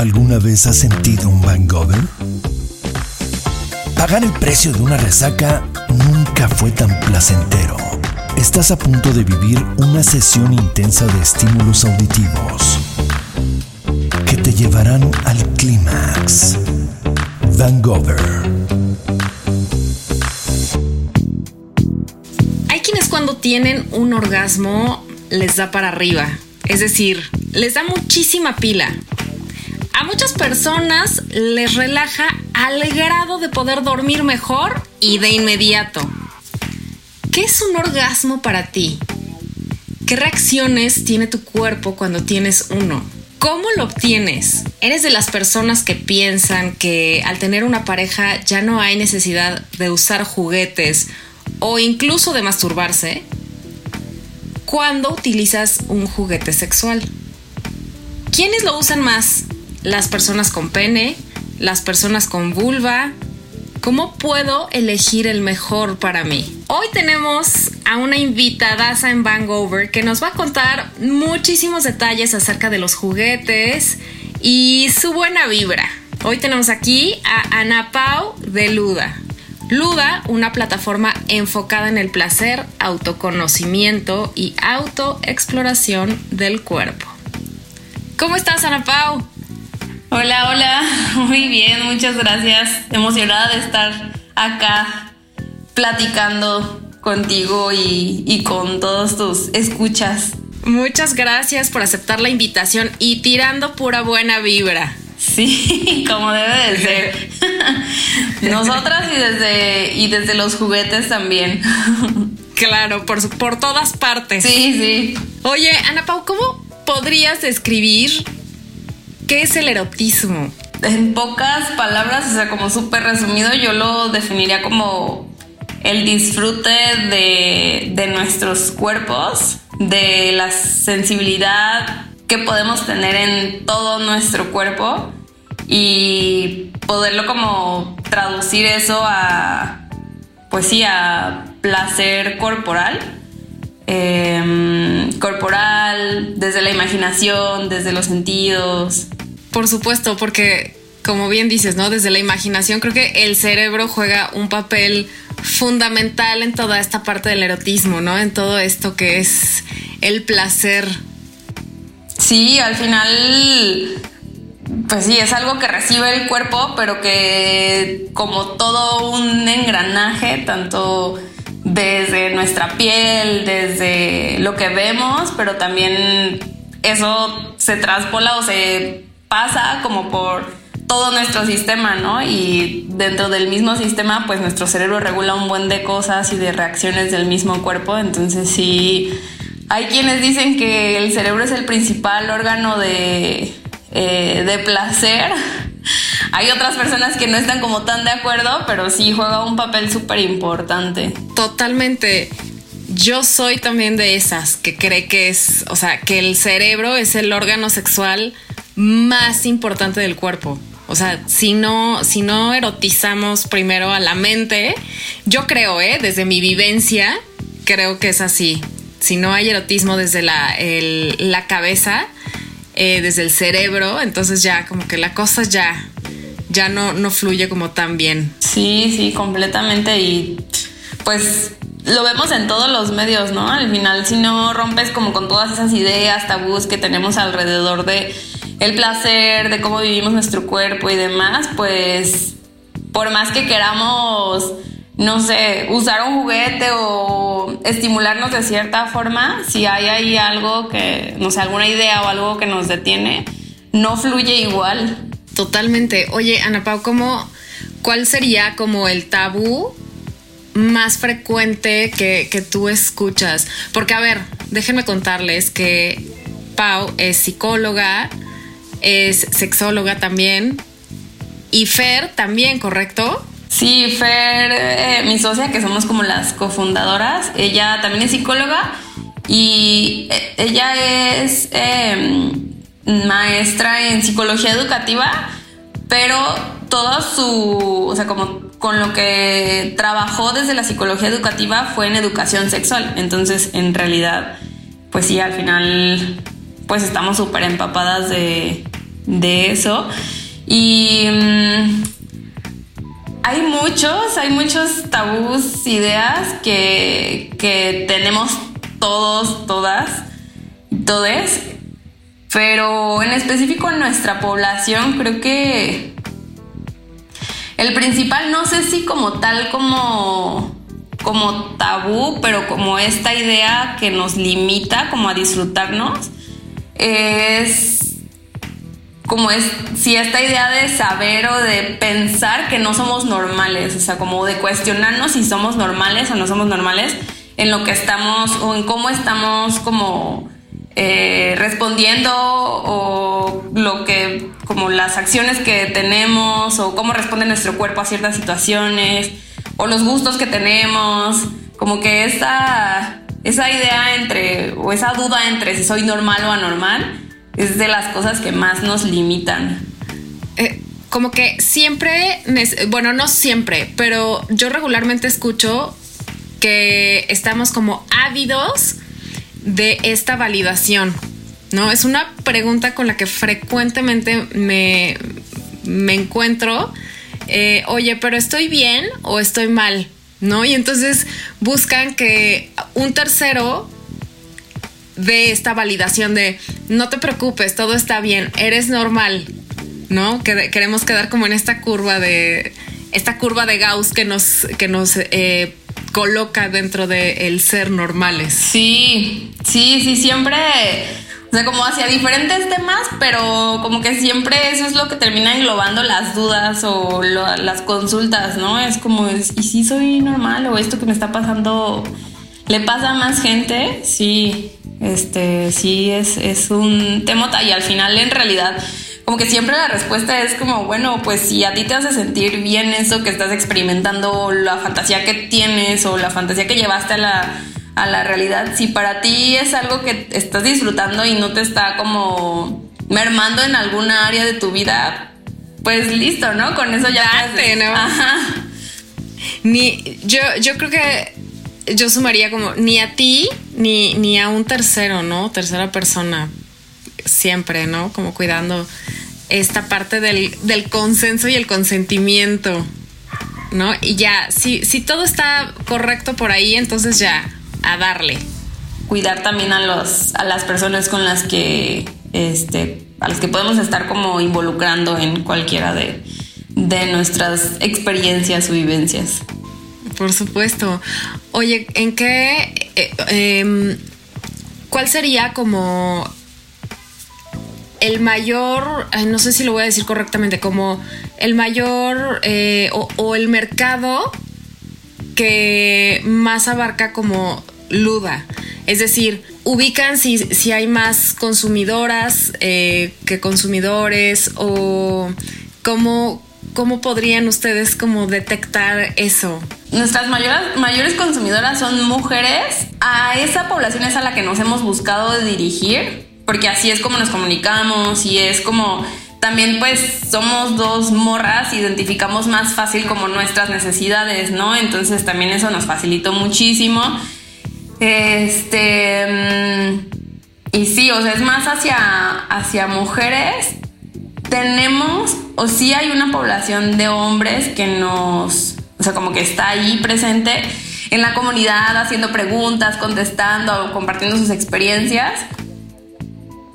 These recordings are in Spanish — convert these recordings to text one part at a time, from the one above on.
¿Alguna vez has sentido un hangover? Pagar el precio de una resaca nunca fue tan placentero. Estás a punto de vivir una sesión intensa de estímulos auditivos que te llevarán al clímax. Hangover. Hay quienes cuando tienen un orgasmo les da para arriba, es decir, les da muchísima pila. A muchas personas les relaja al grado de poder dormir mejor y de inmediato. ¿Qué es un orgasmo para ti? ¿Qué reacciones tiene tu cuerpo cuando tienes uno? ¿Cómo lo obtienes? ¿Eres de las personas que piensan que al tener una pareja ya no hay necesidad de usar juguetes o incluso de masturbarse? ¿Cuándo utilizas un juguete sexual? ¿Quiénes lo usan más? ¿Las personas con pene? ¿Las personas con vulva? ¿Cómo puedo elegir el mejor para mí? Hoy tenemos a una invitadaza en Vancouver que nos va a contar muchísimos detalles acerca de los juguetes y su buena vibra. Hoy tenemos aquí a Ana Pau de Luda. Luda, una plataforma enfocada en el placer, autoconocimiento y autoexploración del cuerpo. ¿Cómo estás, Ana Pau? Hola, hola, muy bien, muchas gracias. Emocionada de estar acá platicando contigo y, y con todos tus escuchas. Muchas gracias por aceptar la invitación y tirando pura buena vibra. Sí, como debe de ser. Nosotras y desde, y desde los juguetes también. Claro, por, por todas partes. Sí, sí. Oye, Ana Pau, ¿cómo podrías describir qué es el erotismo? En pocas palabras, o sea, como súper resumido, yo lo definiría como el disfrute de, de nuestros cuerpos, de la sensibilidad que podemos tener en todo nuestro cuerpo y poderlo como traducir eso a, pues sí, a placer corporal. Em, corporal, desde la imaginación, desde los sentidos. Por supuesto, porque como bien dices, ¿no? Desde la imaginación creo que el cerebro juega un papel fundamental en toda esta parte del erotismo, ¿no? En todo esto que es el placer. Sí, al final, pues sí, es algo que recibe el cuerpo, pero que como todo un engranaje, tanto desde nuestra piel, desde lo que vemos, pero también eso se traspola o se pasa como por todo nuestro sistema, ¿no? Y dentro del mismo sistema, pues nuestro cerebro regula un buen de cosas y de reacciones del mismo cuerpo. Entonces sí, hay quienes dicen que el cerebro es el principal órgano de, eh, de placer. Hay otras personas que no están como tan de acuerdo, pero sí juega un papel súper importante. Totalmente. Yo soy también de esas que cree que es, o sea, que el cerebro es el órgano sexual más importante del cuerpo. O sea, si no, si no erotizamos primero a la mente, yo creo, ¿eh? desde mi vivencia, creo que es así. Si no hay erotismo desde la, la cabeza, eh, desde el cerebro, entonces ya como que la cosa ya, ya no, no fluye como tan bien. Sí, sí, completamente. Y pues lo vemos en todos los medios, ¿no? Al final, si no rompes como con todas esas ideas, tabús que tenemos alrededor de el placer, de cómo vivimos nuestro cuerpo y demás, pues por más que queramos, no sé, usar un juguete o estimularnos de cierta forma, si hay ahí algo que, no sé, alguna idea o algo que nos detiene, no fluye igual. Totalmente. Oye, Ana Pau, ¿cómo, ¿cuál sería como el tabú más frecuente que, que tú escuchas? Porque, a ver, déjenme contarles que Pau es psicóloga, es sexóloga también. Y Fer también, ¿correcto? Sí, Fer, eh, mi socia, que somos como las cofundadoras, ella también es psicóloga y eh, ella es em, maestra en psicología educativa, pero todo su, o sea, como con lo que trabajó desde la psicología educativa fue en educación sexual. Entonces, en realidad, pues sí, al final, pues estamos súper empapadas de, de eso. Y mm, hay muchos, hay muchos tabús, ideas que, que tenemos todos, todas, todes. Pero en específico en nuestra población creo que el principal, no sé si como tal como como tabú, pero como esta idea que nos limita como a disfrutarnos, es como es, si esta idea de saber o de pensar que no somos normales, o sea, como de cuestionarnos si somos normales o no somos normales en lo que estamos o en cómo estamos como eh, respondiendo o lo que, como las acciones que tenemos o cómo responde nuestro cuerpo a ciertas situaciones o los gustos que tenemos, como que esa, esa idea entre, o esa duda entre si soy normal o anormal, es de las cosas que más nos limitan. Eh, como que siempre, bueno, no siempre, pero yo regularmente escucho que estamos como ávidos de esta validación, ¿no? Es una pregunta con la que frecuentemente me, me encuentro eh, oye, pero estoy bien o estoy mal, ¿no? Y entonces buscan que un tercero dé esta validación de no te preocupes, todo está bien, eres normal, ¿no? Que queremos quedar como en esta curva de esta curva de Gauss que nos que nos eh, coloca dentro del ser normales. Sí, sí, sí, siempre o sea, como hacia diferentes temas, pero como que siempre eso es lo que termina englobando las dudas o las consultas, ¿no? Es como, ¿y si soy normal o esto que me está pasando le pasa a más gente? Sí, este, sí, es, es un tema y al final en realidad como que siempre la respuesta es como, bueno, pues si a ti te hace sentir bien eso que estás experimentando, la fantasía que tienes o la fantasía que llevaste a la a la realidad. Si para ti es algo que estás disfrutando y no te está como mermando en alguna área de tu vida, pues listo, ¿no? Con eso ya Date, ¿no? Ajá. Ni yo yo creo que yo sumaría como ni a ti ni, ni a un tercero, ¿no? Tercera persona siempre, ¿no? Como cuidando esta parte del, del consenso y el consentimiento, ¿no? Y ya, si, si todo está correcto por ahí, entonces ya, a darle. Cuidar también a, los, a las personas con las que, este, a las que podemos estar como involucrando en cualquiera de, nuestras experiencias o vivencias. Por supuesto. Oye, ¿en qué, eh, em, cuál sería como el mayor, no sé si lo voy a decir correctamente, como el mayor eh, o, o, el mercado que más abarca como Luda. Es decir, ubican si, si hay más consumidoras eh, que consumidores o cómo, cómo podrían ustedes como detectar eso. Nuestras mayores, mayores consumidoras son mujeres. A esa población es a la que nos hemos buscado dirigir, porque así es como nos comunicamos y es como también pues somos dos morras, identificamos más fácil como nuestras necesidades, ¿no? Entonces también eso nos facilitó muchísimo. Este. Mm, y sí, o sea, es más hacia, hacia mujeres. Tenemos, o sí hay una población de hombres que nos. O sea, como que está ahí presente en la comunidad haciendo preguntas, contestando, compartiendo sus experiencias.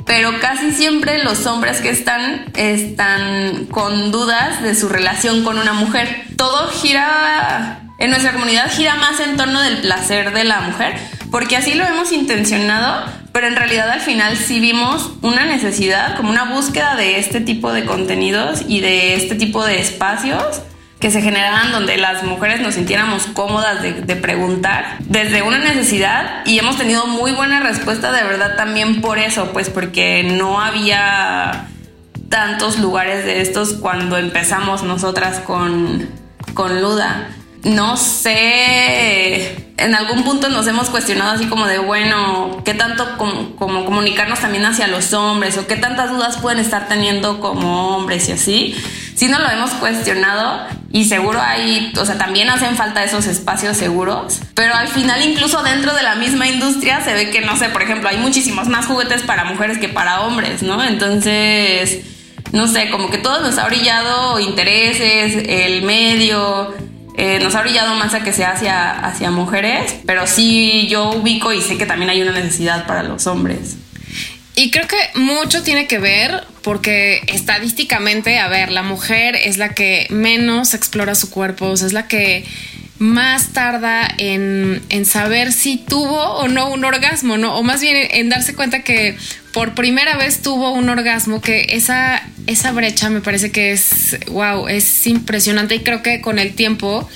Pero casi siempre los hombres que están están con dudas de su relación con una mujer. Todo gira en nuestra comunidad gira más en torno del placer de la mujer, porque así lo hemos intencionado, pero en realidad al final sí vimos una necesidad, como una búsqueda de este tipo de contenidos y de este tipo de espacios que se generaran donde las mujeres nos sintiéramos cómodas de, preguntar desde una necesidad y hemos tenido muy buena respuesta de verdad también por eso, pues porque no había tantos lugares de estos cuando empezamos nosotras con, con Luda no sé, en algún punto nos hemos cuestionado así como de, bueno, ¿qué tanto como, comunicarnos también hacia los hombres o qué tantas dudas pueden estar teniendo como hombres y así? Sí nos lo hemos cuestionado y seguro hay, o sea, también hacen falta esos espacios seguros, pero al final incluso dentro de la misma industria se ve que, no sé, por ejemplo, hay muchísimos más juguetes para mujeres que para hombres, ¿no? Entonces no sé, como que todo nos ha brillado intereses, el medio, eh, nos ha brillado más a que sea hacia, hacia mujeres, pero sí yo ubico y sé que también hay una necesidad para los hombres. Y creo que mucho tiene que ver porque estadísticamente, a ver, la mujer es la que menos explora su cuerpo, o sea, es la que más tarda en, en, saber si tuvo o no un orgasmo, ¿no? O más bien en darse cuenta que por primera vez tuvo un orgasmo, que esa, esa brecha me parece que es, wow, es impresionante y creo que con el tiempo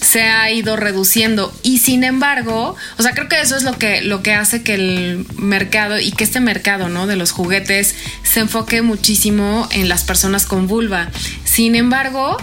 se ha ido reduciendo y sin embargo, o sea, creo que eso es lo que, lo que hace que el mercado y que este mercado, ¿no? De los juguetes se enfoque muchísimo en las personas con vulva. Sin embargo,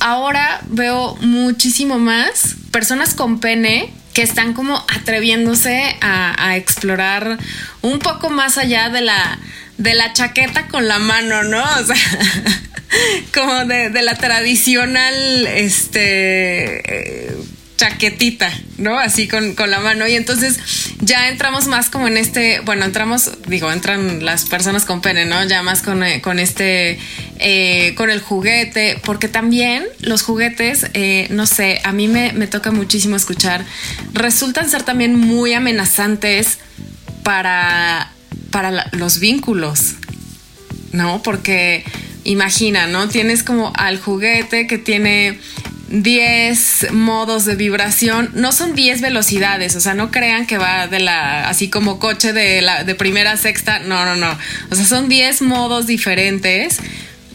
ahora veo muchísimo más personas con pene que están como atreviéndose a, explorar un poco más allá de la, de la chaqueta con la mano, ¿no? O sea, como de, la tradicional, este, eh, chaquetita, ¿no? Así con, la mano. Y entonces ya entramos más como en este, bueno, entramos, digo, entran las personas con pene, ¿no? Ya más con, eh, con este, eh, con el juguete, porque también los juguetes, eh, no sé, a mí me, toca muchísimo escuchar, resultan ser también muy amenazantes para, para los vínculos, ¿no? Porque imagina, ¿no? Tienes como al juguete que tiene 10 modos de vibración, no son 10 velocidades, o sea, no crean que va de la, así como coche de, la, de primera a sexta, no, no, no, o sea, son 10 modos diferentes,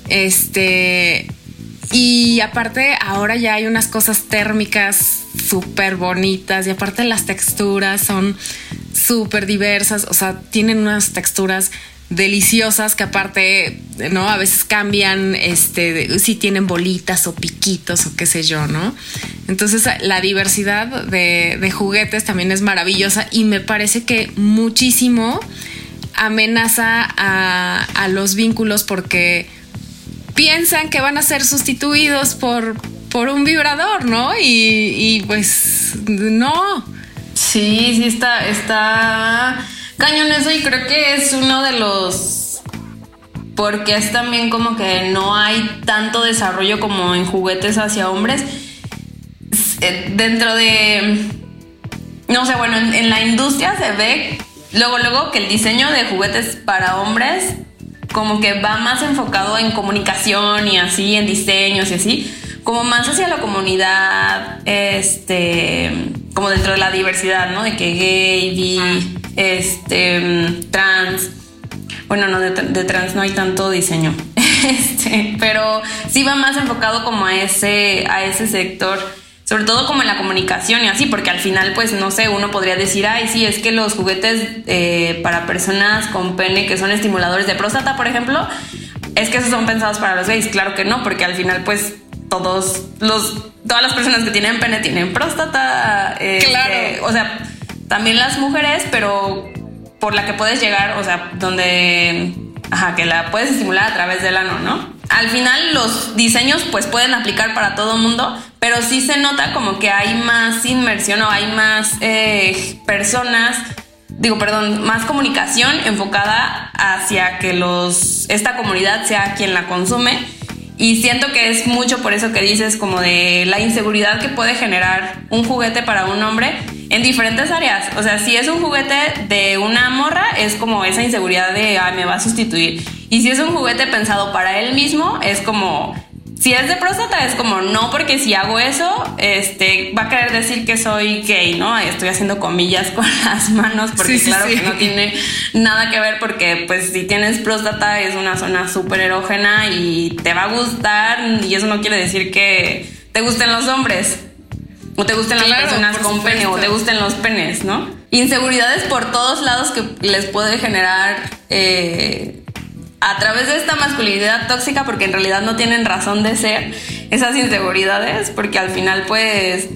este, y aparte ahora ya hay unas cosas térmicas súper bonitas y aparte las texturas son súper diversas, o sea, tienen unas texturas deliciosas que aparte, ¿no? A veces cambian, este, si tienen bolitas o piquitos o qué sé yo, ¿no? Entonces la diversidad de, juguetes también es maravillosa y me parece que muchísimo amenaza a, los vínculos porque piensan que van a ser sustituidos por, por un vibrador, ¿no? Y, y pues no. Sí, sí está, está cañón eso y creo que es uno de los porque es también como que no hay tanto desarrollo como en juguetes hacia hombres. Eh, dentro de no sé bueno en, la industria se ve luego luego que el diseño de juguetes para hombres como que va más enfocado en comunicación y así en diseños y así como más hacia la comunidad este como dentro de la diversidad no de que gay bi este, trans. Bueno, no, de, trans no hay tanto diseño. Este, pero sí va más enfocado como a ese, a ese sector sobre todo como en la comunicación y así, porque al final, pues no sé, uno podría decir, ay, sí, es que los juguetes eh, para personas con pene que son estimuladores de próstata, por ejemplo, es que esos son pensados para los gays. Claro que no, porque al final, pues todos los, todas las personas que tienen pene tienen próstata. Eh, claro. o sea, también las mujeres, pero por la que puedes llegar, o sea, donde, ajá, que la puedes estimular a través del ano, ¿no? Al final los diseños pues pueden aplicar para todo el mundo, pero sí se nota como que hay más inmersión o hay más eh, personas, digo, perdón, más comunicación enfocada hacia que los, esta comunidad sea quien la consume. Y siento que es mucho por eso que dices como de la inseguridad que puede generar un juguete para un hombre en diferentes áreas. O sea, si es un juguete de una morra, es como esa inseguridad de, ay, me va a sustituir. Y si es un juguete pensado para él mismo, es como, si es de próstata, es como, no, porque si hago eso, este, va a querer decir que soy gay, ¿no? Estoy haciendo comillas con las manos, porque claro que no tiene nada que ver, porque pues si tienes próstata es una zona súper erógena y te va a gustar, y eso no quiere decir que te gusten los hombres o te gusten las personas con pene, o te gusten los penes, ¿no? Inseguridades por todos lados que les puede generar eh, a través de esta masculinidad tóxica, porque en realidad no tienen razón de ser esas inseguridades, porque al final, pues,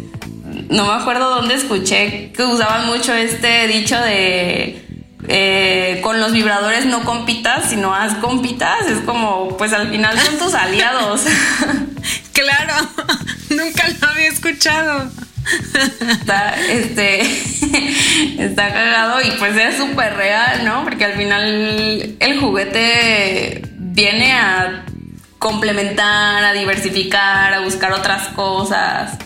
no me acuerdo dónde escuché que usaban mucho este dicho de. Eh, con los vibradores no compitas, sino haz compitas. Es como, pues al final son tus aliados. claro. Nunca lo había escuchado. Está, este, está cagado y pues es súper real, ¿no? Porque al final el juguete viene a complementar, a diversificar, a buscar otras cosas,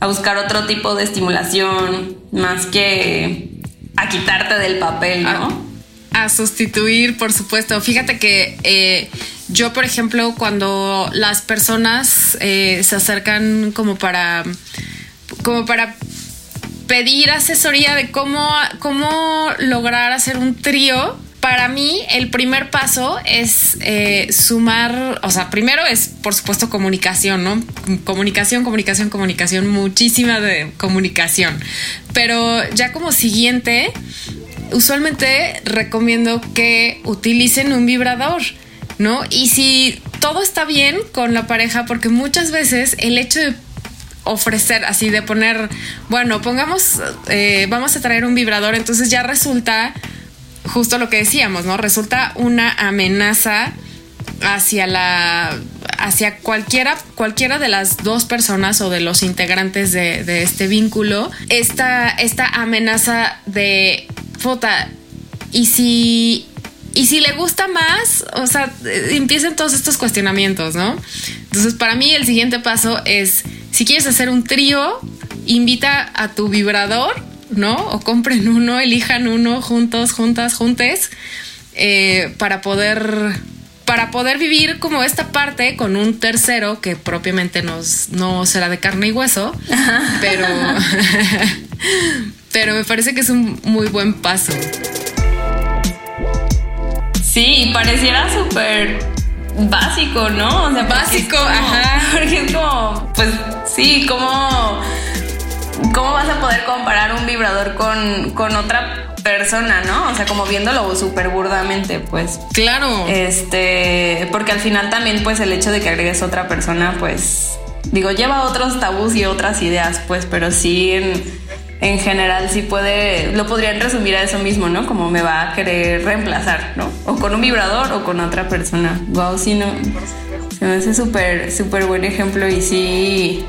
a buscar otro tipo de estimulación, más que a quitarte del papel, ¿no? A, sustituir, por supuesto. Fíjate que eh, yo, por ejemplo, cuando las personas eh, se acercan como para, como para pedir asesoría de cómo, cómo lograr hacer un trío, para mí el primer paso es eh, sumar, o sea, primero es por supuesto comunicación, ¿no? Comunicación, comunicación, comunicación, muchísima de comunicación. Pero ya como siguiente, usualmente recomiendo que utilicen un vibrador, ¿no? Y si todo está bien con la pareja, porque muchas veces el hecho de ofrecer así de poner, bueno, pongamos, eh, vamos a traer un vibrador, entonces ya resulta justo lo que decíamos, ¿no? Resulta una amenaza hacia la hacia cualquiera cualquiera de las dos personas o de los integrantes de, este vínculo esta, esta amenaza de fota y si y si le gusta más, o sea, empiezan todos estos cuestionamientos, ¿no? Entonces, para mí el siguiente paso es, si quieres hacer un trío, invita a tu vibrador ¿no? O compren uno, elijan uno juntos, juntas, juntes, eh, para poder para poder vivir como esta parte con un tercero que propiamente nos, no será de carne y hueso, pero, pero me parece que es un muy buen paso. Sí, pareciera súper básico, ¿no? O sea, básico, ajá. Porque es como, pues sí, como ¿cómo vas a poder comparar un vibrador con, con otra persona, ¿no? O sea, como viéndolo súper burdamente, pues. Claro. Este, porque al final también, pues, el hecho de que agregues otra persona, pues, digo, lleva otros tabús y otras ideas, pues, pero sí, en, en general, sí puede, lo podrían resumir a eso mismo, ¿no? Como me va a querer reemplazar, ¿no? O con un vibrador o con otra persona. Wow, sí, no. Se me hace súper, súper buen ejemplo y sí,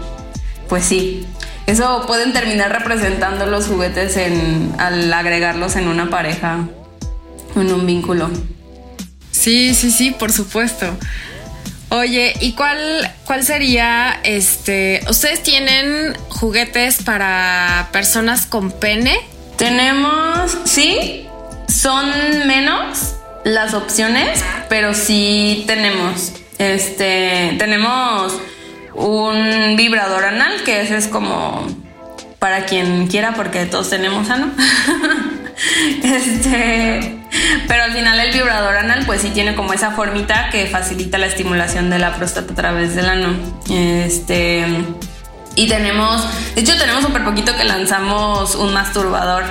pues sí, eso pueden terminar representando los juguetes en, al agregarlos en una pareja, en un vínculo. Sí, sí, sí, por supuesto. Oye, ¿y cuál, cuál sería este? ¿Ustedes tienen juguetes para personas con pene? Tenemos, sí, son menos las opciones, pero sí tenemos. Este, tenemos un vibrador anal, que ese es como para quien quiera, porque todos tenemos ano. este, pero al final el vibrador anal, pues sí tiene como esa formita que facilita la estimulación de la próstata a través del ano. Este. Y tenemos, de hecho, tenemos súper poquito que lanzamos un masturbador.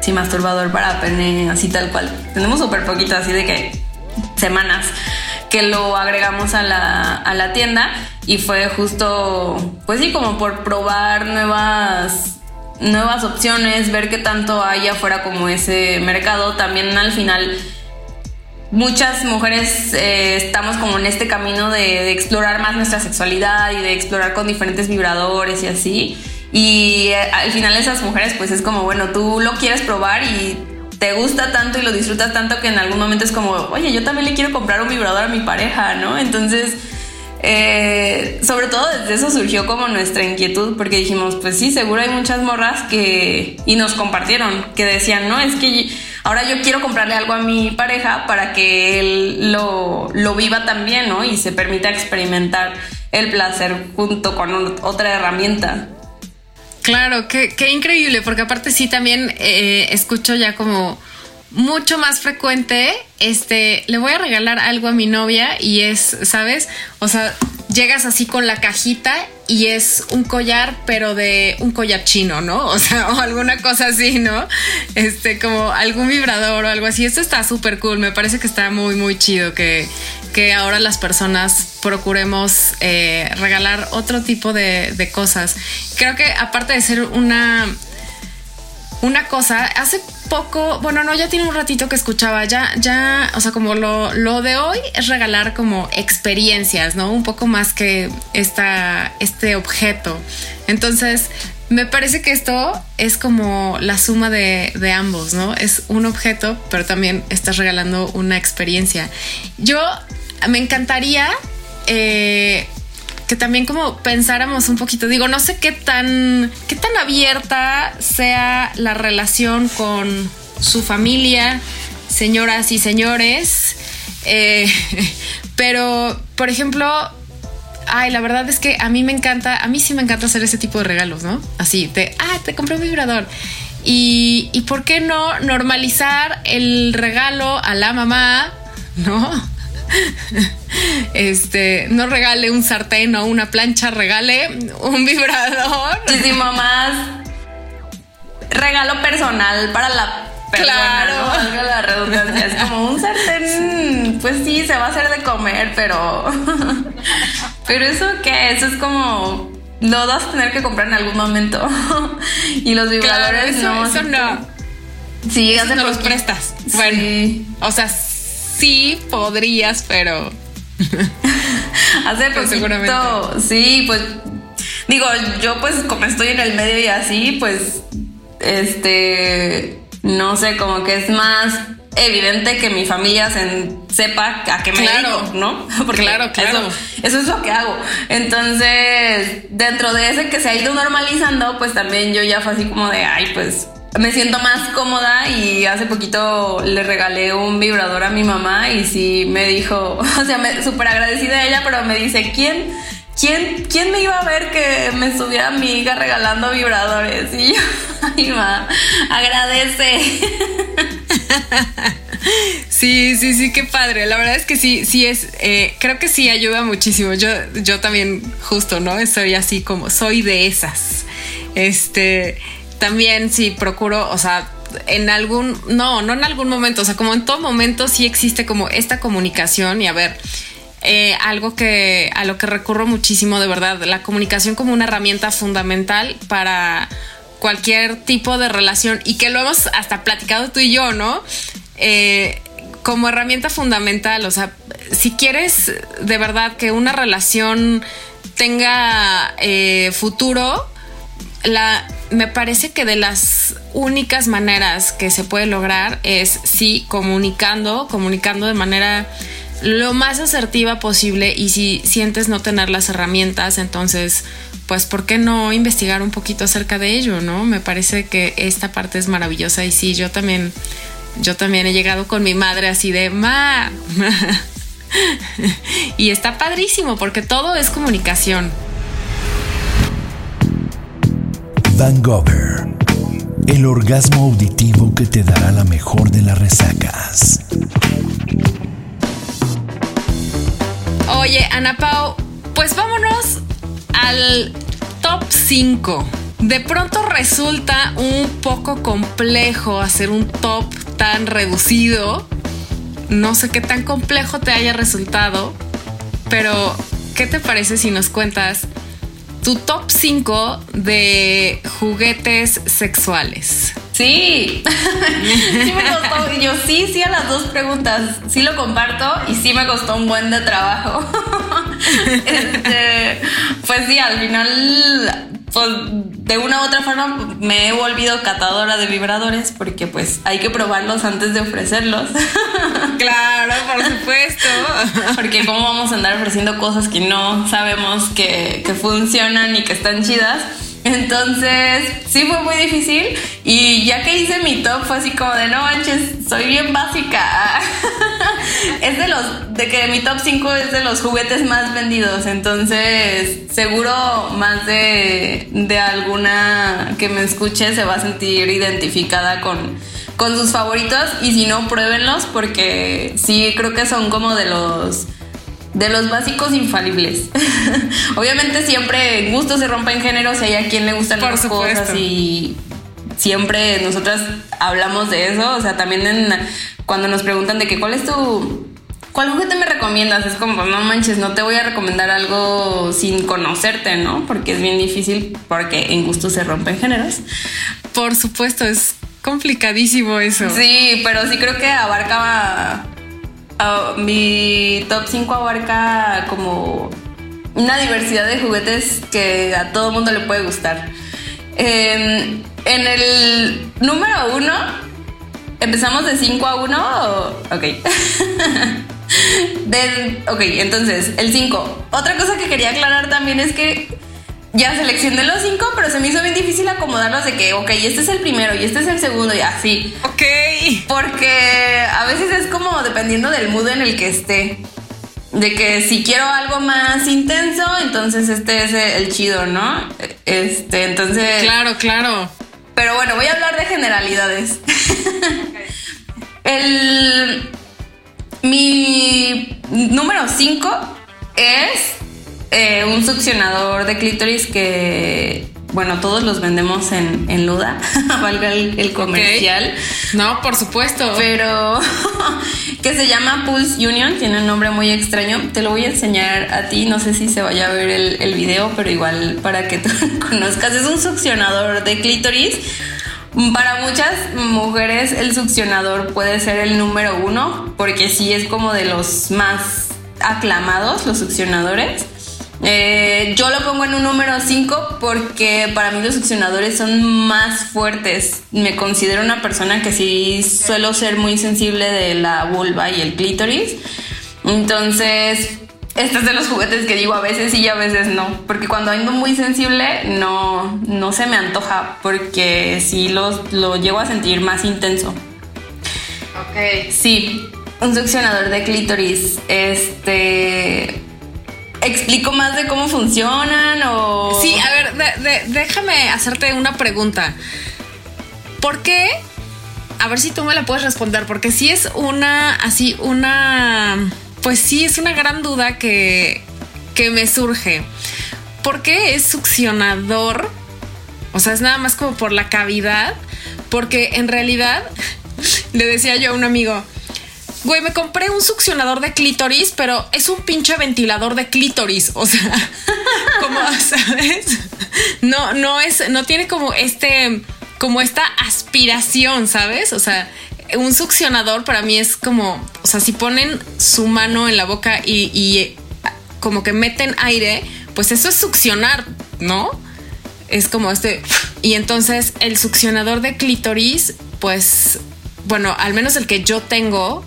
Sí, masturbador para pene, así tal cual. Tenemos súper poquito, así de que semanas que lo agregamos a la, a la tienda y fue justo, pues sí, como por probar nuevas, nuevas opciones, ver qué tanto hay afuera como ese mercado. También al final muchas mujeres eh, estamos como en este camino de, explorar más nuestra sexualidad y de explorar con diferentes vibradores y así. Y eh, al final esas mujeres pues es como, bueno, tú lo quieres probar y te gusta tanto y lo disfrutas tanto que en algún momento es como, oye, yo también le quiero comprar un vibrador a mi pareja, ¿no? Entonces eh, sobre todo desde eso surgió como nuestra inquietud, porque dijimos, pues sí, seguro hay muchas morras que... Y nos compartieron, que decían, no, es que ahora yo quiero comprarle algo a mi pareja para que él lo, lo viva también, ¿no? Y se permita experimentar el placer junto con otra herramienta. Claro, qué, qué, increíble, porque aparte sí también eh, escucho ya como mucho más frecuente, este, le voy a regalar algo a mi novia y es, ¿sabes? O sea, llegas así con la cajita y es un collar, pero de un collar chino, ¿no? O sea, o alguna cosa así, ¿no? Este, como algún vibrador o algo así. Esto está súper cool. Me parece que está muy, muy chido que, que ahora las personas procuremos eh, regalar otro tipo de, de cosas. Creo que aparte de ser una una cosa, hace poco, bueno, no, ya tiene un ratito que escuchaba, ya, ya, o sea, como lo, lo de hoy es regalar como experiencias, ¿no? Un poco más que esta, este objeto. Entonces, me parece que esto es como la suma de, de, ambos, ¿no? Es un objeto, pero también estás regalando una experiencia. Yo me encantaría eh, que también como pensáramos un poquito, digo, no sé qué tan, qué tan abierta sea la relación con su familia, señoras y señores, eh, pero, por ejemplo, ay, la verdad es que a mí me encanta, a mí sí me encanta hacer ese tipo de regalos, ¿no? Así, de, ah, te compré un vibrador. Y, y por qué no normalizar el regalo a la mamá, ¿no? Este, no regale un sartén o una plancha, regale un vibrador. Muchísimo más regalo personal para la claro. la redundancia. Es como un sartén, pues sí, se va a hacer de comer, pero. pero eso qué? Eso es como. Lo vas a tener que comprar en algún momento. y los vibradores no. Eso no. Sí, eso no los prestas. Bueno, o sea, sí podrías, pero. Hace pues poquito, sí, pues digo, yo pues como estoy en el medio y así, pues este no sé, como que es más evidente que mi familia se, sepa a qué me claro, ¿no? Porque claro, claro. Eso, es lo que hago. Entonces, dentro de ese que se ha ido normalizando, pues también yo ya fue así como de, ay, pues me siento más cómoda y hace poquito le regalé un vibrador a mi mamá y sí me dijo, o sea, súper agradecida a ella, pero me dice, ¿quién? ¿Quién, ¿Quién me iba a ver que me estuviera mi hija regalando vibradores? Y yo, ay, ma, agradece. Sí, sí, sí, qué padre. La verdad es que sí, sí es, eh, creo que sí ayuda muchísimo. Yo, yo también, justo, ¿no? Estoy así como, soy de esas. Este, también sí procuro, o sea, en algún, no, no en algún momento, o sea, como en todo momento sí existe como esta comunicación y a ver, eh, algo que a lo que recurro muchísimo de verdad, la comunicación como una herramienta fundamental para cualquier tipo de relación y que lo hemos hasta platicado tú y yo, ¿no? Eh, como herramienta fundamental, o sea, si quieres de verdad que una relación tenga eh, futuro, la, me parece que de las únicas maneras que se puede lograr es sí comunicando, comunicando de manera lo más asertiva posible y si sientes no tener las herramientas, entonces, pues, ¿por qué no investigar un poquito acerca de ello, no? Me parece que esta parte es maravillosa y sí, yo también, yo también he llegado con mi madre así de, ma, y está padrísimo porque todo es comunicación. Van Gogh, el orgasmo auditivo que te dará la mejor de las resacas. Oye, Ana Pau, pues vámonos al top 5. De pronto resulta un poco complejo hacer un top tan reducido. No sé qué tan complejo te haya resultado, pero ¿qué te parece si nos cuentas tu top 5 de juguetes sexuales. Sí, sí me costó. Yo sí, sí a las dos preguntas. Sí lo comparto y sí me costó un buen de trabajo. Este, pues sí, al final pues, de una u otra forma me he volvido catadora de vibradores porque pues hay que probarlos antes de ofrecerlos. Claro, por supuesto. Porque cómo vamos a andar ofreciendo cosas que no sabemos que, que funcionan y que están chidas. Entonces, sí fue muy difícil. Y ya que hice mi top, fue así como de no manches, soy bien básica. es de los, de que mi top 5 es de los juguetes más vendidos. Entonces, seguro más de, de alguna que me escuche se va a sentir identificada con, con sus favoritos. Y si no, pruébenlos porque sí creo que son como de los de los básicos infalibles. Obviamente siempre gusto se rompen géneros hay a quien le gustan las cosas y siempre nosotras hablamos de eso, o sea, también cuando nos preguntan de que cuál es tu ¿cuál juguete me recomiendas? Es como, no manches, no te voy a recomendar algo sin conocerte, ¿no? Porque es bien difícil porque en gusto se rompen géneros. Por supuesto, es complicadísimo eso. Sí, pero sí creo que abarca Ah, mi top 5 abarca como una diversidad de juguetes que a todo mundo le puede gustar. en el número 1, ¿empezamos de 5 a 1? Ok. ok, entonces, el 5. Otra cosa que quería aclarar también es que ya seleccioné los cinco, pero se me hizo bien difícil acomodarlos de que, ok, este es el primero y este es el segundo y así. Ok. Porque a veces es como dependiendo del mood en el que esté. De que si quiero algo más intenso, entonces este es el chido, ¿no? Este, entonces. Claro, claro. Pero bueno, voy a hablar de generalidades. el. Mi número 5 es eh, un succionador de clítoris que, bueno, todos los vendemos en, en Luda, valga el, comercial. No, por supuesto. Pero que se llama Pulse Union, tiene un nombre muy extraño. Te lo voy a enseñar a ti, no sé si se vaya a ver el, el video, pero igual para que tú conozcas. Es un succionador de clítoris. Para muchas mujeres el succionador puede ser el número uno, porque sí es como de los más aclamados, los succionadores. Eh, yo lo pongo en un número 5 porque para mí los succionadores son más fuertes. Me considero una persona que sí suelo ser muy sensible de la vulva y el clítoris. Entonces, este es de los juguetes que digo a veces sí y a veces no. Porque cuando ando muy sensible no, no se me antoja porque sí lo, lo llego a sentir más intenso. Ok. Sí, un succionador de clítoris. Este explico más de cómo funcionan o... Sí, a ver, déjame hacerte una pregunta. ¿Por qué? A ver si tú me la puedes responder, porque si es una, así, una... Pues sí, es una gran duda que, que me surge. ¿Por qué es succionador? O sea, es nada más como por la cavidad, porque en realidad, le decía yo a un amigo, Güey, me compré un succionador de clítoris, pero es un pinche ventilador de clítoris. O sea, como, ¿sabes? No, no es, no tiene como este, como esta aspiración, ¿sabes? O sea, un succionador para mí es como, o sea, si ponen su mano en la boca y, y como que meten aire, pues eso es succionar, ¿no? Es como este. Y entonces el succionador de clítoris, pues, bueno, al menos el que yo tengo,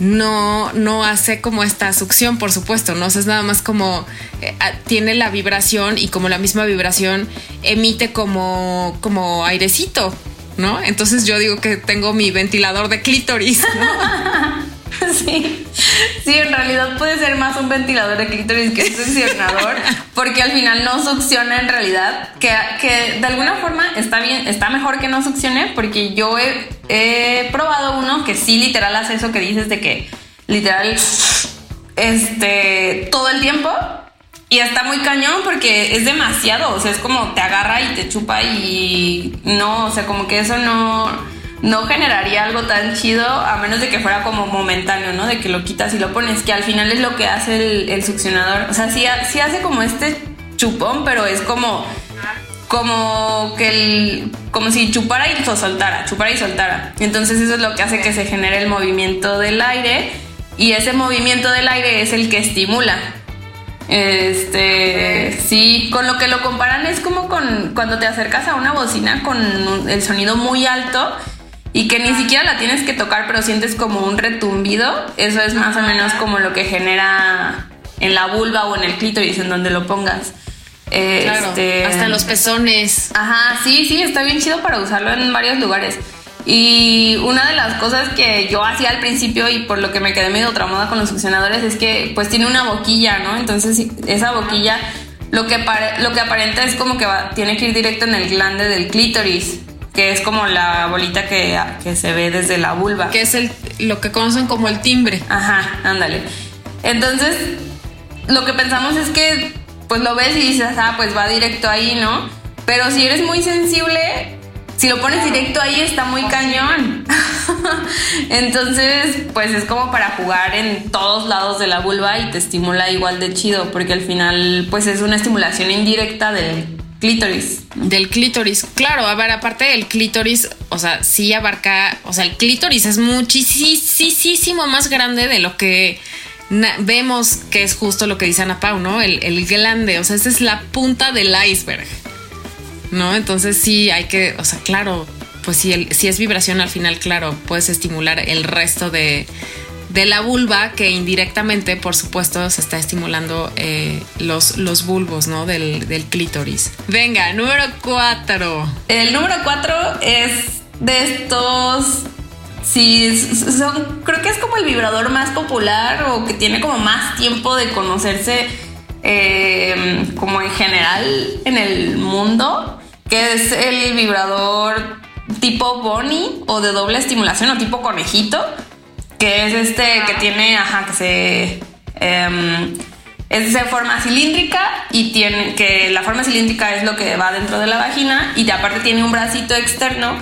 no, no hace como esta succión, por supuesto, ¿no? es nada más como eh, tiene la vibración y como la misma vibración emite como, como airecito, ¿no? Entonces yo digo que tengo mi ventilador de clítoris, ¿no? Sí, sí, en realidad puede ser más un ventilador de clítoris que un succionador, porque al final no succiona en realidad, que, que, de alguna forma está bien, está mejor que no succione, porque yo he, he, probado uno que sí literal hace eso que dices de que literal este todo el tiempo y está muy cañón porque es demasiado, o sea, es como te agarra y te chupa y no, o sea, como que eso no no generaría algo tan chido a menos de que fuera como momentáneo, ¿no? De que lo quitas y lo pones, que al final es lo que hace el, succionador. O sea, sí, sí, hace como este chupón, pero es como como que el como si chupara y soltara, chupara y soltara. Entonces eso es lo que hace que se genere el movimiento del aire y ese movimiento del aire es el que estimula. Este, sí, con lo que lo comparan es como con cuando te acercas a una bocina con el sonido muy alto y que ni siquiera la tienes que tocar, pero sientes como un retumbido, eso es más o menos como lo que genera en la vulva o en el clítoris, en donde lo pongas. Este, hasta los pezones. Ajá, sí, sí, está bien chido para usarlo en varios lugares. Y una de las cosas que yo hacía al principio y por lo que me quedé medio traumada con los succionadores es que pues tiene una boquilla, ¿no? Entonces esa boquilla lo que, lo que aparenta es como que va, tiene que ir directo en el glande del clítoris que es como la bolita que, se ve desde la vulva. Que es el, lo que conocen como el timbre. Ajá, ándale. Entonces, lo que pensamos es que, pues lo ves y dices, ah, pues va directo ahí, ¿no? Pero si eres muy sensible, si lo pones directo ahí está muy cañón. Entonces, pues es como para jugar en todos lados de la vulva y te estimula igual de chido, porque al final, pues es una estimulación indirecta del clítoris. Del clítoris, claro, a ver, aparte del clítoris, o sea, sí abarca, o sea, el clítoris es muchísimo más grande de lo que vemos que es justo lo que dice Ana Pau, ¿no? El, el glande, o sea, esa es la punta del iceberg, ¿no? Entonces sí hay que, o sea, claro, pues si, el, si es vibración al final, claro, puedes estimular el resto de, de la vulva que indirectamente, por supuesto, se está estimulando eh, los, los bulbos, ¿no? Del, del clítoris. Venga, número cuatro. El número cuatro es de estos Sí, son, creo que es como el vibrador más popular o que tiene como más tiempo de conocerse eh, como en general en el mundo, que es el vibrador tipo Bonnie o de doble estimulación o tipo conejito, que es este que tiene, ajá, que se... Em, es de forma cilíndrica y tiene que la forma cilíndrica es lo que va dentro de la vagina y de aparte tiene un bracito externo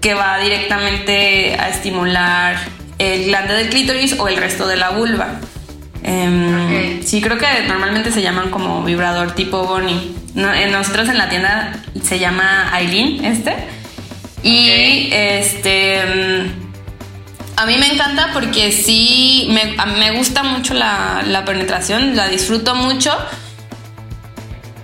que va directamente a estimular el glande del clítoris o el resto de la vulva. Em, sí, creo que normalmente se llaman como vibrador tipo Bonnie. nosotros en la tienda se llama Aileen este. Y este. A mí me encanta porque sí, me, me gusta mucho la, la penetración, la disfruto mucho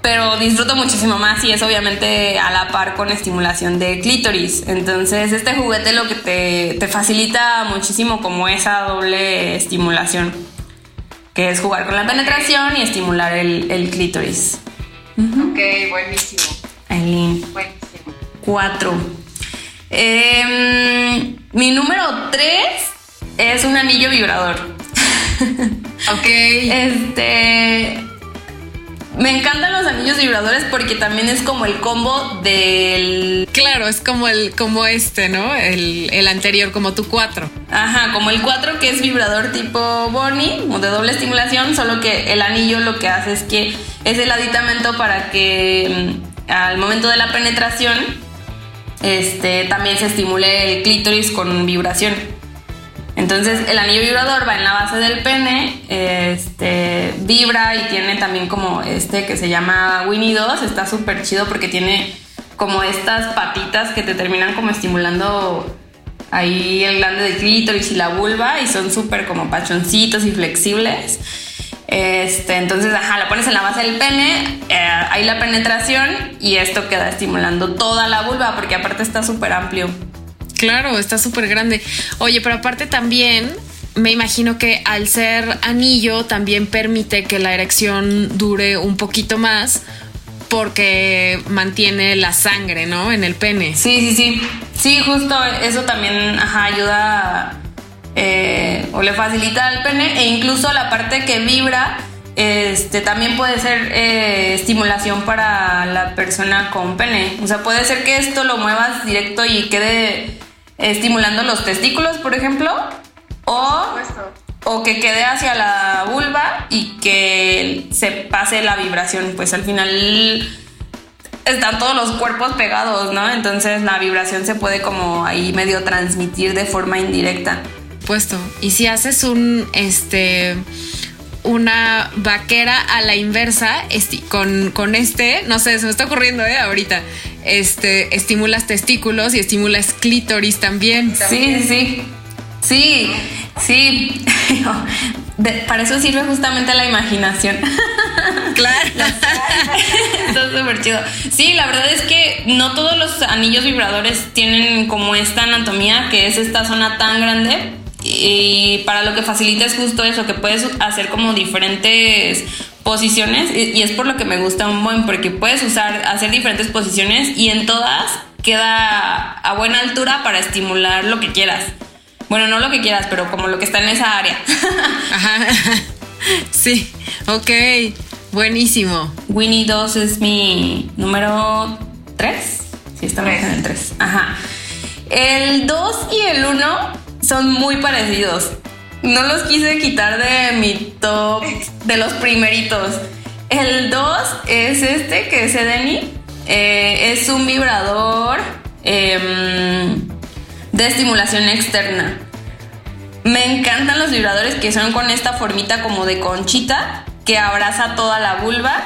pero disfruto muchísimo más y es obviamente a la par con estimulación de clítoris. Entonces este juguete lo que te, te facilita muchísimo como esa doble estimulación, que es jugar con la penetración y estimular el, el clítoris. Ok, buenísimo. Aileen. Buenísimo. Cuatro. Em, mi número tres es un anillo vibrador. ok. Este me encantan los anillos vibradores porque también es como el combo del. Claro, es como el, como este, ¿no? El, anterior, como tu 4. Ajá, como el 4 que es vibrador tipo Bonnie, o de doble estimulación, solo que el anillo lo que hace es que es el aditamento para que mm, al momento de la penetración este, también se estimule el clítoris con vibración. Entonces el anillo vibrador va en la base del pene, este, vibra y tiene también como este que se llama Winnie 2, está súper chido porque tiene como estas patitas que te terminan como estimulando ahí el glande del clítoris y la vulva y son súper como pachoncitos y flexibles. Este, entonces, ajá, la pones en la base del pene, eh, ahí la penetración y esto queda estimulando toda la vulva porque aparte está súper amplio. Claro, está súper grande. Oye, pero aparte también me imagino que al ser anillo también permite que la erección dure un poquito más porque mantiene la sangre, ¿no? En el pene. Sí, sí, sí. Sí, justo eso también ayuda eh, o le facilita al pene e incluso la parte que vibra este también puede ser eh, estimulación para la persona con pene. O sea, puede ser que esto lo muevas directo y quede estimulando los testículos, por ejemplo, o, o que quede hacia la vulva y que se pase la vibración. Pues al final están todos los cuerpos pegados, ¿no? Entonces la vibración se puede como ahí medio transmitir de forma indirecta. Puesto. Y si haces un este una vaquera a la inversa con, con este, no sé, se me está ocurriendo ¿eh? ahorita, este, estimulas testículos y estimulas clítoris también. Sí, sí, sí, sí. para eso sirve justamente la imaginación. Claro. Está súper chido. Sí, la verdad es que no todos los anillos vibradores tienen como esta anatomía, que es esta zona tan grande y para lo que facilita es justo eso, que puedes hacer como diferentes posiciones y es por lo que me gusta un buen, porque puedes usar, hacer diferentes posiciones y en todas queda a buena altura para estimular lo que quieras. Bueno, no lo que quieras, pero como lo que está en esa área. Ajá. Sí, ok, buenísimo. Winnie 2 es mi número 3. Sí, estamos en el 3. Ajá. El 2 y el 1 son muy parecidos. No los quise quitar de mi top de los primeritos. El 2 es este, que es Edeni. Eh, es un vibrador em, de estimulación externa. Me encantan los vibradores que son con esta formita como de conchita que abraza toda la vulva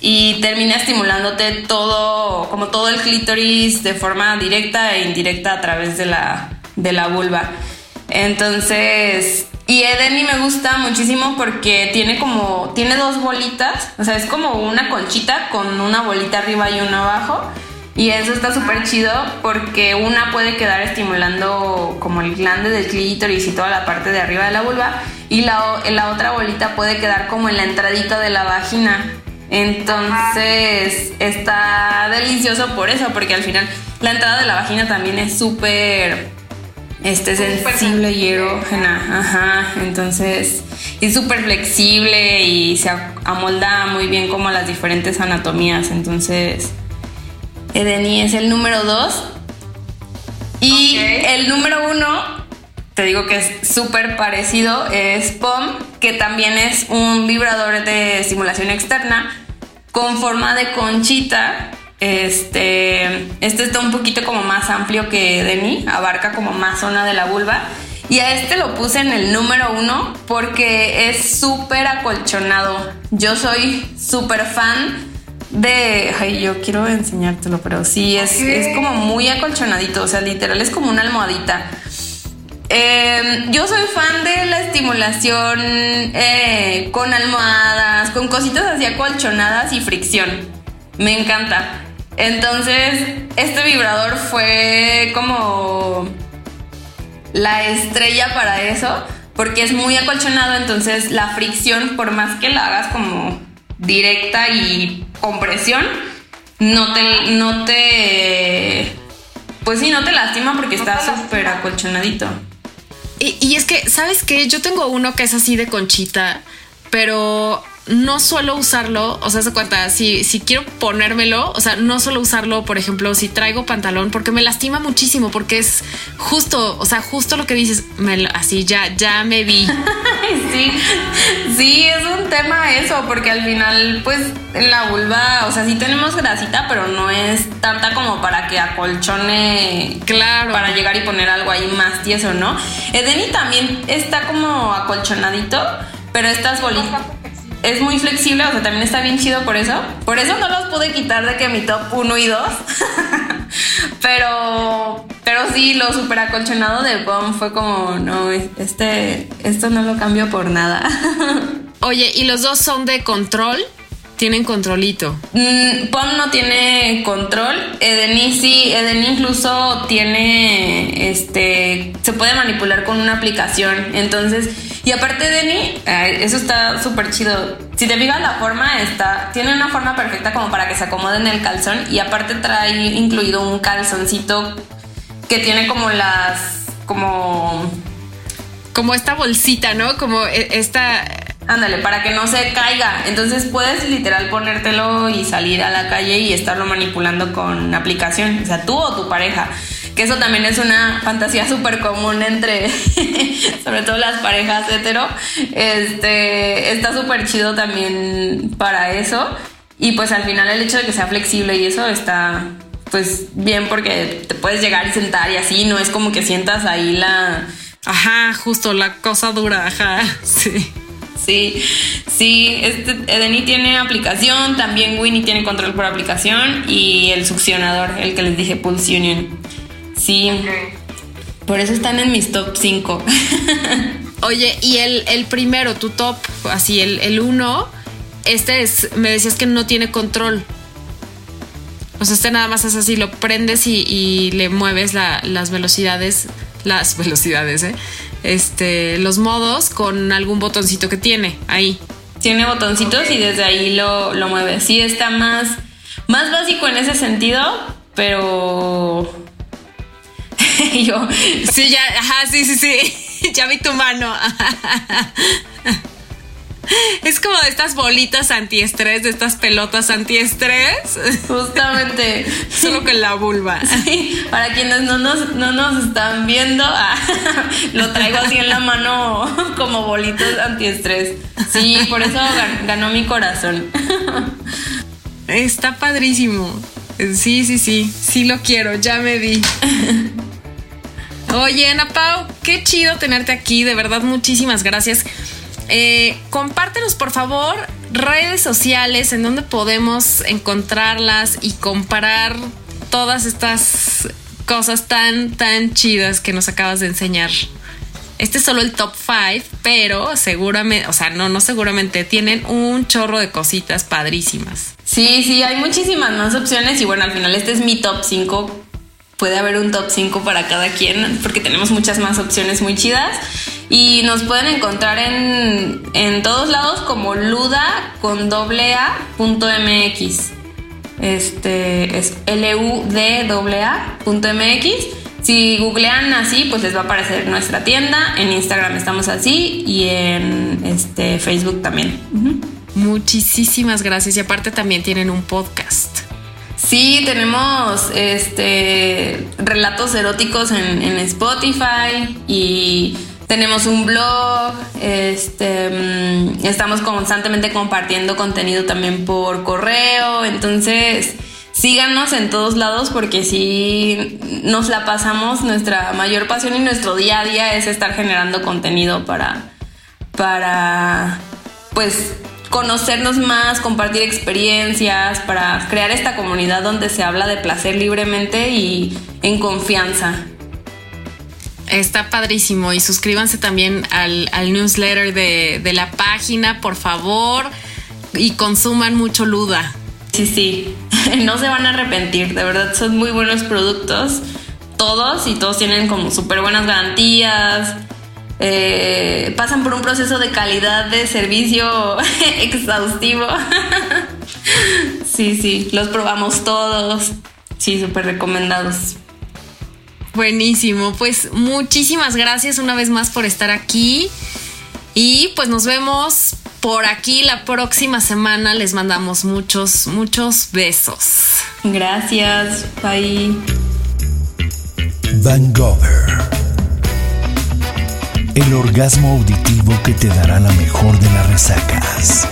y termina estimulándote todo, como todo el clítoris de forma directa e indirecta a través de la, de la vulva. Entonces, y Edeni me gusta muchísimo porque tiene como, tiene dos bolitas, o sea, es como una conchita con una bolita arriba y una abajo. Y eso está súper chido porque una puede quedar estimulando como el glande del clítoris y toda la parte de arriba de la vulva y la, la otra bolita puede quedar como en la entradita de la vagina. Entonces está delicioso por eso, porque al final la entrada de la vagina también es súper este, sensible y erógena. Ajá, entonces es súper flexible y se amolda muy bien como a las diferentes anatomías. Entonces, Edeni es el número 2. Y el número 1 te digo que es súper parecido, es POM, que también es un vibrador de estimulación externa con forma de conchita. Este, este está un poquito como más amplio que Deni, abarca como más zona de la vulva. Y a este lo puse en el número uno porque es súper acolchonado. Yo soy súper fan de. Ay, yo quiero enseñártelo, pero sí, es, es como muy acolchonadito. O sea, literal es como una almohadita. Em, yo soy fan de la estimulación eh, con almohadas, con cositas así acolchonadas y fricción. Me encanta. Entonces, este vibrador fue como la estrella para eso, porque es muy acolchonado, entonces la fricción, por más que la hagas como directa y con presión, no te, no te, pues sí, no te lastima porque está súper acolchonadito. Y, es que, ¿sabes qué? Yo tengo uno que es así de conchita, pero no suelo usarlo, o sea, se cuenta, si, si quiero ponérmelo, o sea, no suelo usarlo, por ejemplo, si traigo pantalón, porque me lastima muchísimo, porque es justo, o sea, justo lo que dices, así ya, ya me vi. sí, sí, es un tema eso, porque al final, pues, en la vulva, o sea, sí tenemos grasita, pero no es tanta como para que acolchone, claro, para llegar y poner algo ahí más tieso, ¿no? Edeni también está como acolchonadito, pero estas bolitas es muy flexible, o sea, también está bien chido por eso. Por eso no los pude quitar de que mi top 1 y 2. pero, pero sí, lo super acolchonado de Bomb fue como, no, este, esto no lo cambio por nada. Oye, ¿y los dos son de control? Tienen controlito. Mm, POM no tiene control. Edeni sí, Edeni incluso tiene, este, se puede manipular con una aplicación. Entonces, y aparte Edeni, eso está súper chido. Si te fijas la forma, está, tiene una forma perfecta como para que se acomode en el calzón. Y aparte trae incluido un calzoncito que tiene como las, como... Como esta bolsita, ¿no? Como e, esta Ándale, para que no se caiga. Entonces puedes literal ponértelo y salir a la calle y estarlo manipulando con aplicación. O sea, tú o tu pareja. Que eso también es una fantasía súper común entre, sobre todo las parejas hetero. Este, está súper chido también para eso. Y pues al final el hecho de que sea flexible y eso está pues bien porque te puedes llegar y sentar y así. No es como que sientas ahí la... Ajá, justo la cosa dura, ajá, sí. Sí, sí, este Edeni tiene aplicación, también Winnie tiene control por aplicación y el succionador, el que les dije Pulse Union. Sí. Por eso están en mis top 5. Oye, y el, primero, tu top, así, el, el uno, este es, me decías que no tiene control. O sea, este nada más es así, lo prendes y, le mueves las velocidades, las velocidades, ¿eh? Este, los modos con algún botoncito que tiene ahí. Tiene botoncitos y desde ahí lo, lo mueve. Sí, está más, más básico en ese sentido, pero yo. Sí, ya, ajá, sí, sí, sí. ya vi tu mano. Es como de estas bolitas antiestrés, de estas pelotas antiestrés. Justamente. Solo que la vulva. Sí, para quienes no nos, no nos están viendo, ah, lo traigo así en la mano como bolitas antiestrés. Sí, por eso ganó mi corazón. Está padrísimo. Sí, sí, sí. Sí lo quiero, ya me vi. Oye, Ana Pau, qué chido tenerte aquí. De verdad, muchísimas gracias. Eh, compártenos, por favor, redes sociales en donde podemos encontrarlas y comparar todas estas cosas tan, tan chidas que nos acabas de enseñar. Este es solo el top 5, pero seguramente, o sea, no, no seguramente, tienen un chorro de cositas padrísimas. Sí, sí, hay muchísimas más opciones y bueno, al final este es mi top 5. Puede haber un top 5 para cada quien porque tenemos muchas más opciones muy chidas. Y nos pueden encontrar en, en todos lados como luda con doble a punto mx. Este es l u d a punto mx. Si googlean así, pues les va a aparecer nuestra tienda. En Instagram estamos así y en este Facebook también. Muchísimas gracias. Y aparte también tienen un podcast. Sí, tenemos este relatos eróticos en, Spotify y tenemos un blog, este, mm, estamos constantemente compartiendo contenido también por correo, entonces síganos en todos lados porque si nos la pasamos, nuestra mayor pasión y nuestro día a día es estar generando contenido para, para, pues, conocernos más, compartir experiencias, para crear esta comunidad donde se habla de placer libremente y en confianza. Está padrísimo y suscríbanse también al, newsletter de, de, la página, por favor, y consuman mucho Luda. Sí, sí, no se van a arrepentir, de verdad son muy buenos productos, todos, y todos tienen como súper buenas garantías, eh, pasan por un proceso de calidad de servicio exhaustivo. sí, sí, los probamos todos, sí, súper recomendados. Buenísimo, pues muchísimas gracias una vez más por estar aquí y pues nos vemos por aquí la próxima semana. Les mandamos muchos, muchos besos. Gracias, bye. Van El orgasmo auditivo que te dará la mejor de las resacas.